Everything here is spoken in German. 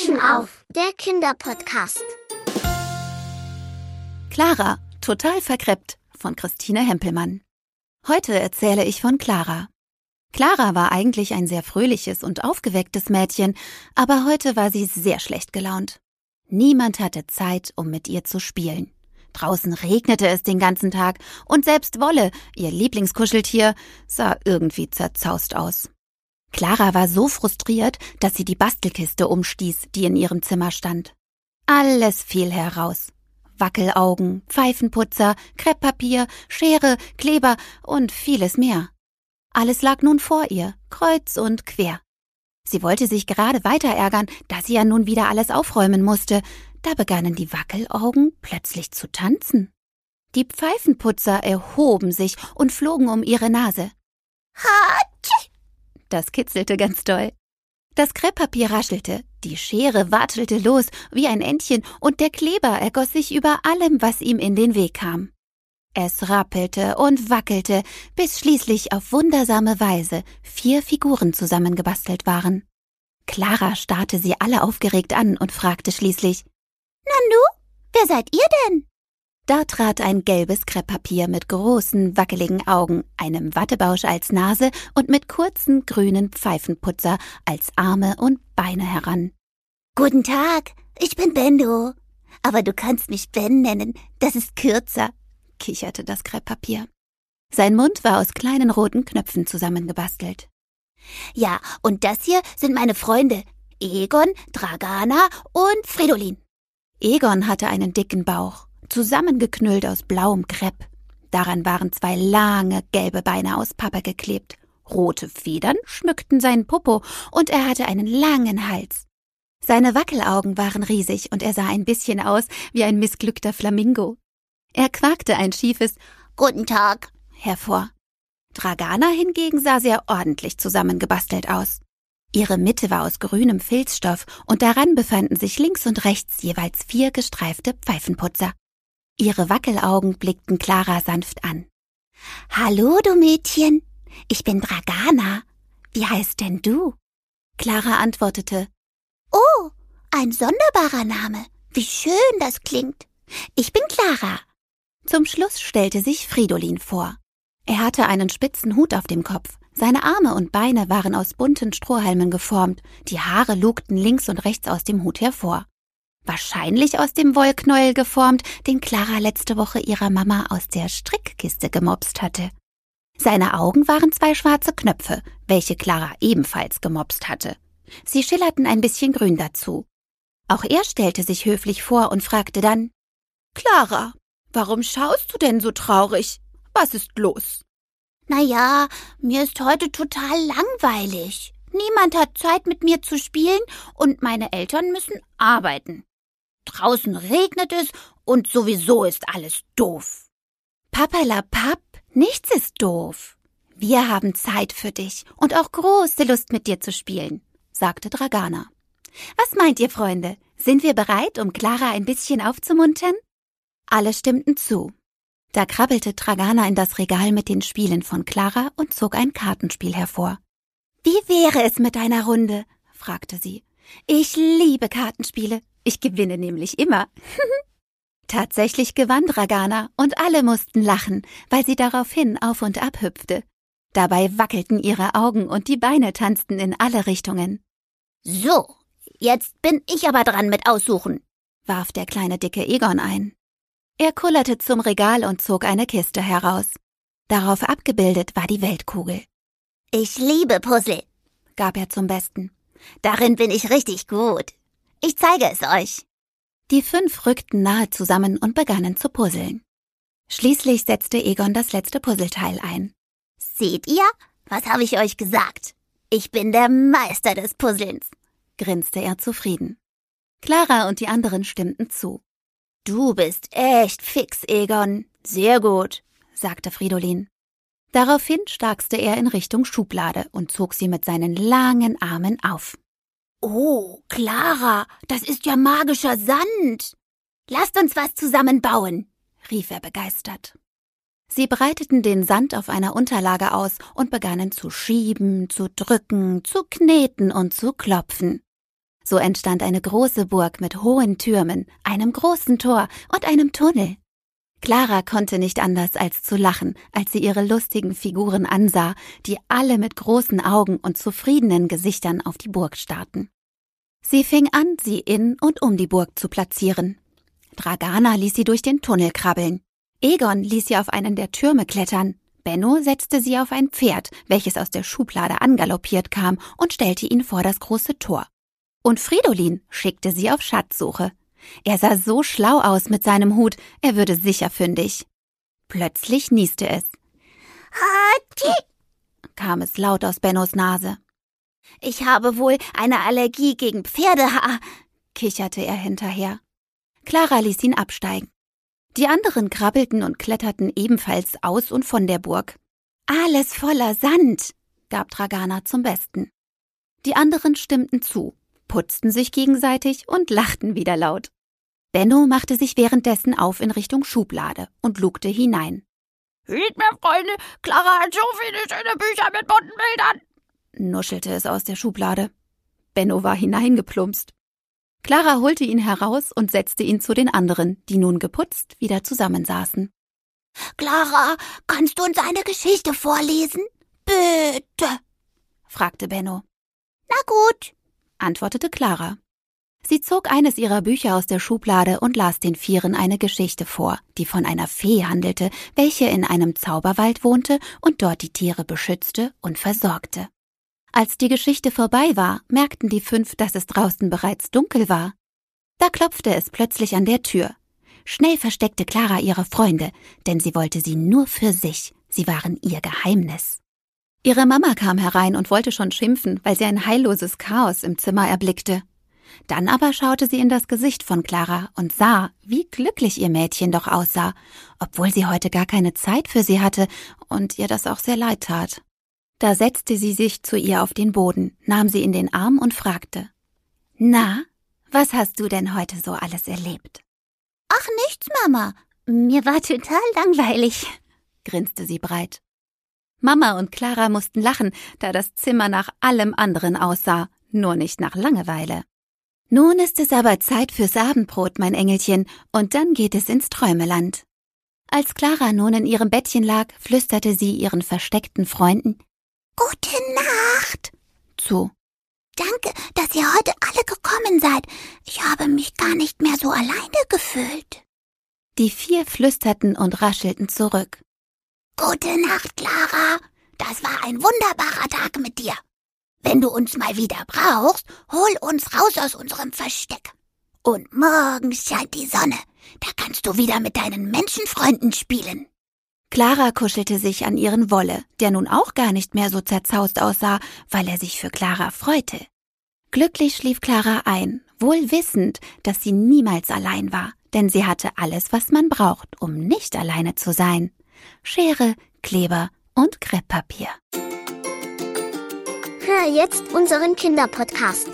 Taschen auf, der Kinderpodcast. Clara, total verkreppt von Christine Hempelmann. Heute erzähle ich von Clara. Clara war eigentlich ein sehr fröhliches und aufgewecktes Mädchen, aber heute war sie sehr schlecht gelaunt. Niemand hatte Zeit, um mit ihr zu spielen. Draußen regnete es den ganzen Tag und selbst Wolle, ihr Lieblingskuscheltier, sah irgendwie zerzaust aus. Clara war so frustriert, dass sie die Bastelkiste umstieß, die in ihrem Zimmer stand. Alles fiel heraus. Wackelaugen, Pfeifenputzer, Krepppapier, Schere, Kleber und vieles mehr. Alles lag nun vor ihr, kreuz und quer. Sie wollte sich gerade weiter ärgern, da sie ja nun wieder alles aufräumen musste. Da begannen die Wackelaugen plötzlich zu tanzen. Die Pfeifenputzer erhoben sich und flogen um ihre Nase. Hatsch! Das kitzelte ganz doll. Das Krepppapier raschelte, die Schere watschelte los wie ein Entchen und der Kleber ergoss sich über allem, was ihm in den Weg kam. Es rappelte und wackelte, bis schließlich auf wundersame Weise vier Figuren zusammengebastelt waren. Clara starrte sie alle aufgeregt an und fragte schließlich Nanu, wer seid ihr denn? Da trat ein gelbes Krepppapier mit großen, wackeligen Augen, einem Wattebausch als Nase und mit kurzen, grünen Pfeifenputzer als Arme und Beine heran. Guten Tag, ich bin Bendo. Aber du kannst mich Ben nennen, das ist kürzer, kicherte das Krepppapier. Sein Mund war aus kleinen roten Knöpfen zusammengebastelt. Ja, und das hier sind meine Freunde Egon, Dragana und Fridolin. Egon hatte einen dicken Bauch, zusammengeknüllt aus blauem Krepp. Daran waren zwei lange gelbe Beine aus Pappe geklebt. Rote Federn schmückten seinen Popo und er hatte einen langen Hals. Seine Wackelaugen waren riesig und er sah ein bisschen aus wie ein missglückter Flamingo. Er quakte ein schiefes Guten Tag hervor. Dragana hingegen sah sehr ordentlich zusammengebastelt aus. Ihre Mitte war aus grünem Filzstoff und daran befanden sich links und rechts jeweils vier gestreifte Pfeifenputzer. Ihre Wackelaugen blickten Clara sanft an. Hallo, du Mädchen. Ich bin Dragana. Wie heißt denn du? Clara antwortete. Oh, ein sonderbarer Name. Wie schön das klingt. Ich bin Clara. Zum Schluss stellte sich Fridolin vor. Er hatte einen spitzen Hut auf dem Kopf. Seine Arme und Beine waren aus bunten Strohhalmen geformt, die Haare lugten links und rechts aus dem Hut hervor. Wahrscheinlich aus dem Wollknäuel geformt, den Clara letzte Woche ihrer Mama aus der Strickkiste gemopst hatte. Seine Augen waren zwei schwarze Knöpfe, welche Clara ebenfalls gemopst hatte. Sie schillerten ein bisschen grün dazu. Auch er stellte sich höflich vor und fragte dann Clara, warum schaust du denn so traurig? Was ist los? Na ja, mir ist heute total langweilig. Niemand hat Zeit mit mir zu spielen und meine Eltern müssen arbeiten. Draußen regnet es und sowieso ist alles doof. Papalapap, nichts ist doof. Wir haben Zeit für dich und auch große Lust mit dir zu spielen, sagte Dragana. Was meint ihr, Freunde? Sind wir bereit, um Clara ein bisschen aufzumuntern? Alle stimmten zu. Da krabbelte Dragana in das Regal mit den Spielen von Clara und zog ein Kartenspiel hervor. Wie wäre es mit einer Runde? fragte sie. Ich liebe Kartenspiele. Ich gewinne nämlich immer. Tatsächlich gewann Dragana und alle mussten lachen, weil sie daraufhin auf und ab hüpfte. Dabei wackelten ihre Augen und die Beine tanzten in alle Richtungen. So, jetzt bin ich aber dran mit Aussuchen, warf der kleine dicke Egon ein. Er kullerte zum Regal und zog eine Kiste heraus. Darauf abgebildet war die Weltkugel. Ich liebe Puzzle, gab er zum Besten. Darin bin ich richtig gut. Ich zeige es euch. Die fünf rückten nahe zusammen und begannen zu puzzeln. Schließlich setzte Egon das letzte Puzzleteil ein. Seht ihr? Was habe ich euch gesagt? Ich bin der Meister des Puzzlens, grinste er zufrieden. Clara und die anderen stimmten zu. Du bist echt fix, Egon. Sehr gut, sagte Fridolin. Daraufhin starkste er in Richtung Schublade und zog sie mit seinen langen Armen auf. Oh, Clara, das ist ja magischer Sand. Lasst uns was zusammenbauen, rief er begeistert. Sie breiteten den Sand auf einer Unterlage aus und begannen zu schieben, zu drücken, zu kneten und zu klopfen. So entstand eine große Burg mit hohen Türmen, einem großen Tor und einem Tunnel. Clara konnte nicht anders als zu lachen, als sie ihre lustigen Figuren ansah, die alle mit großen Augen und zufriedenen Gesichtern auf die Burg starrten. Sie fing an, sie in und um die Burg zu platzieren. Dragana ließ sie durch den Tunnel krabbeln. Egon ließ sie auf einen der Türme klettern. Benno setzte sie auf ein Pferd, welches aus der Schublade angaloppiert kam und stellte ihn vor das große Tor. Und Fridolin schickte sie auf Schatzsuche. Er sah so schlau aus mit seinem Hut, er würde sicher fündig. Plötzlich nieste es. Hatschi! kam es laut aus Bennos Nase. Ich habe wohl eine Allergie gegen Pferdehaar, kicherte er hinterher. Clara ließ ihn absteigen. Die anderen krabbelten und kletterten ebenfalls aus und von der Burg. Alles voller Sand, gab Dragana zum Besten. Die anderen stimmten zu, putzten sich gegenseitig und lachten wieder laut. Benno machte sich währenddessen auf in Richtung Schublade und lugte hinein. Hüt mir, Freunde, Clara hat so viele schöne Bücher mit bunten Bildern, nuschelte es aus der Schublade. Benno war hineingeplumpst. Clara holte ihn heraus und setzte ihn zu den anderen, die nun geputzt wieder zusammensaßen. Clara, kannst du uns eine Geschichte vorlesen? Bitte, fragte Benno. Na gut, antwortete Clara. Sie zog eines ihrer Bücher aus der Schublade und las den Vieren eine Geschichte vor, die von einer Fee handelte, welche in einem Zauberwald wohnte und dort die Tiere beschützte und versorgte. Als die Geschichte vorbei war, merkten die fünf, dass es draußen bereits dunkel war. Da klopfte es plötzlich an der Tür. Schnell versteckte Clara ihre Freunde, denn sie wollte sie nur für sich. Sie waren ihr Geheimnis. Ihre Mama kam herein und wollte schon schimpfen, weil sie ein heilloses Chaos im Zimmer erblickte. Dann aber schaute sie in das Gesicht von Clara und sah, wie glücklich ihr Mädchen doch aussah, obwohl sie heute gar keine Zeit für sie hatte und ihr das auch sehr leid tat. Da setzte sie sich zu ihr auf den Boden, nahm sie in den Arm und fragte Na, was hast du denn heute so alles erlebt? Ach nichts, Mama. Mir war total langweilig, grinste sie breit. Mama und Clara mussten lachen, da das Zimmer nach allem anderen aussah, nur nicht nach Langeweile. Nun ist es aber Zeit fürs Abendbrot, mein Engelchen, und dann geht es ins Träumeland. Als Clara nun in ihrem Bettchen lag, flüsterte sie ihren versteckten Freunden Gute Nacht zu. Danke, dass ihr heute alle gekommen seid. Ich habe mich gar nicht mehr so alleine gefühlt. Die vier flüsterten und raschelten zurück. Gute Nacht, Clara. Das war ein wunderbarer Tag mit dir. Wenn du uns mal wieder brauchst, hol uns raus aus unserem Versteck. Und morgen scheint die Sonne. Da kannst du wieder mit deinen Menschenfreunden spielen. Clara kuschelte sich an ihren Wolle, der nun auch gar nicht mehr so zerzaust aussah, weil er sich für Clara freute. Glücklich schlief Clara ein, wohl wissend, dass sie niemals allein war, denn sie hatte alles, was man braucht, um nicht alleine zu sein. Schere, Kleber und Krepppapier. Hör jetzt unseren Kinderpodcast.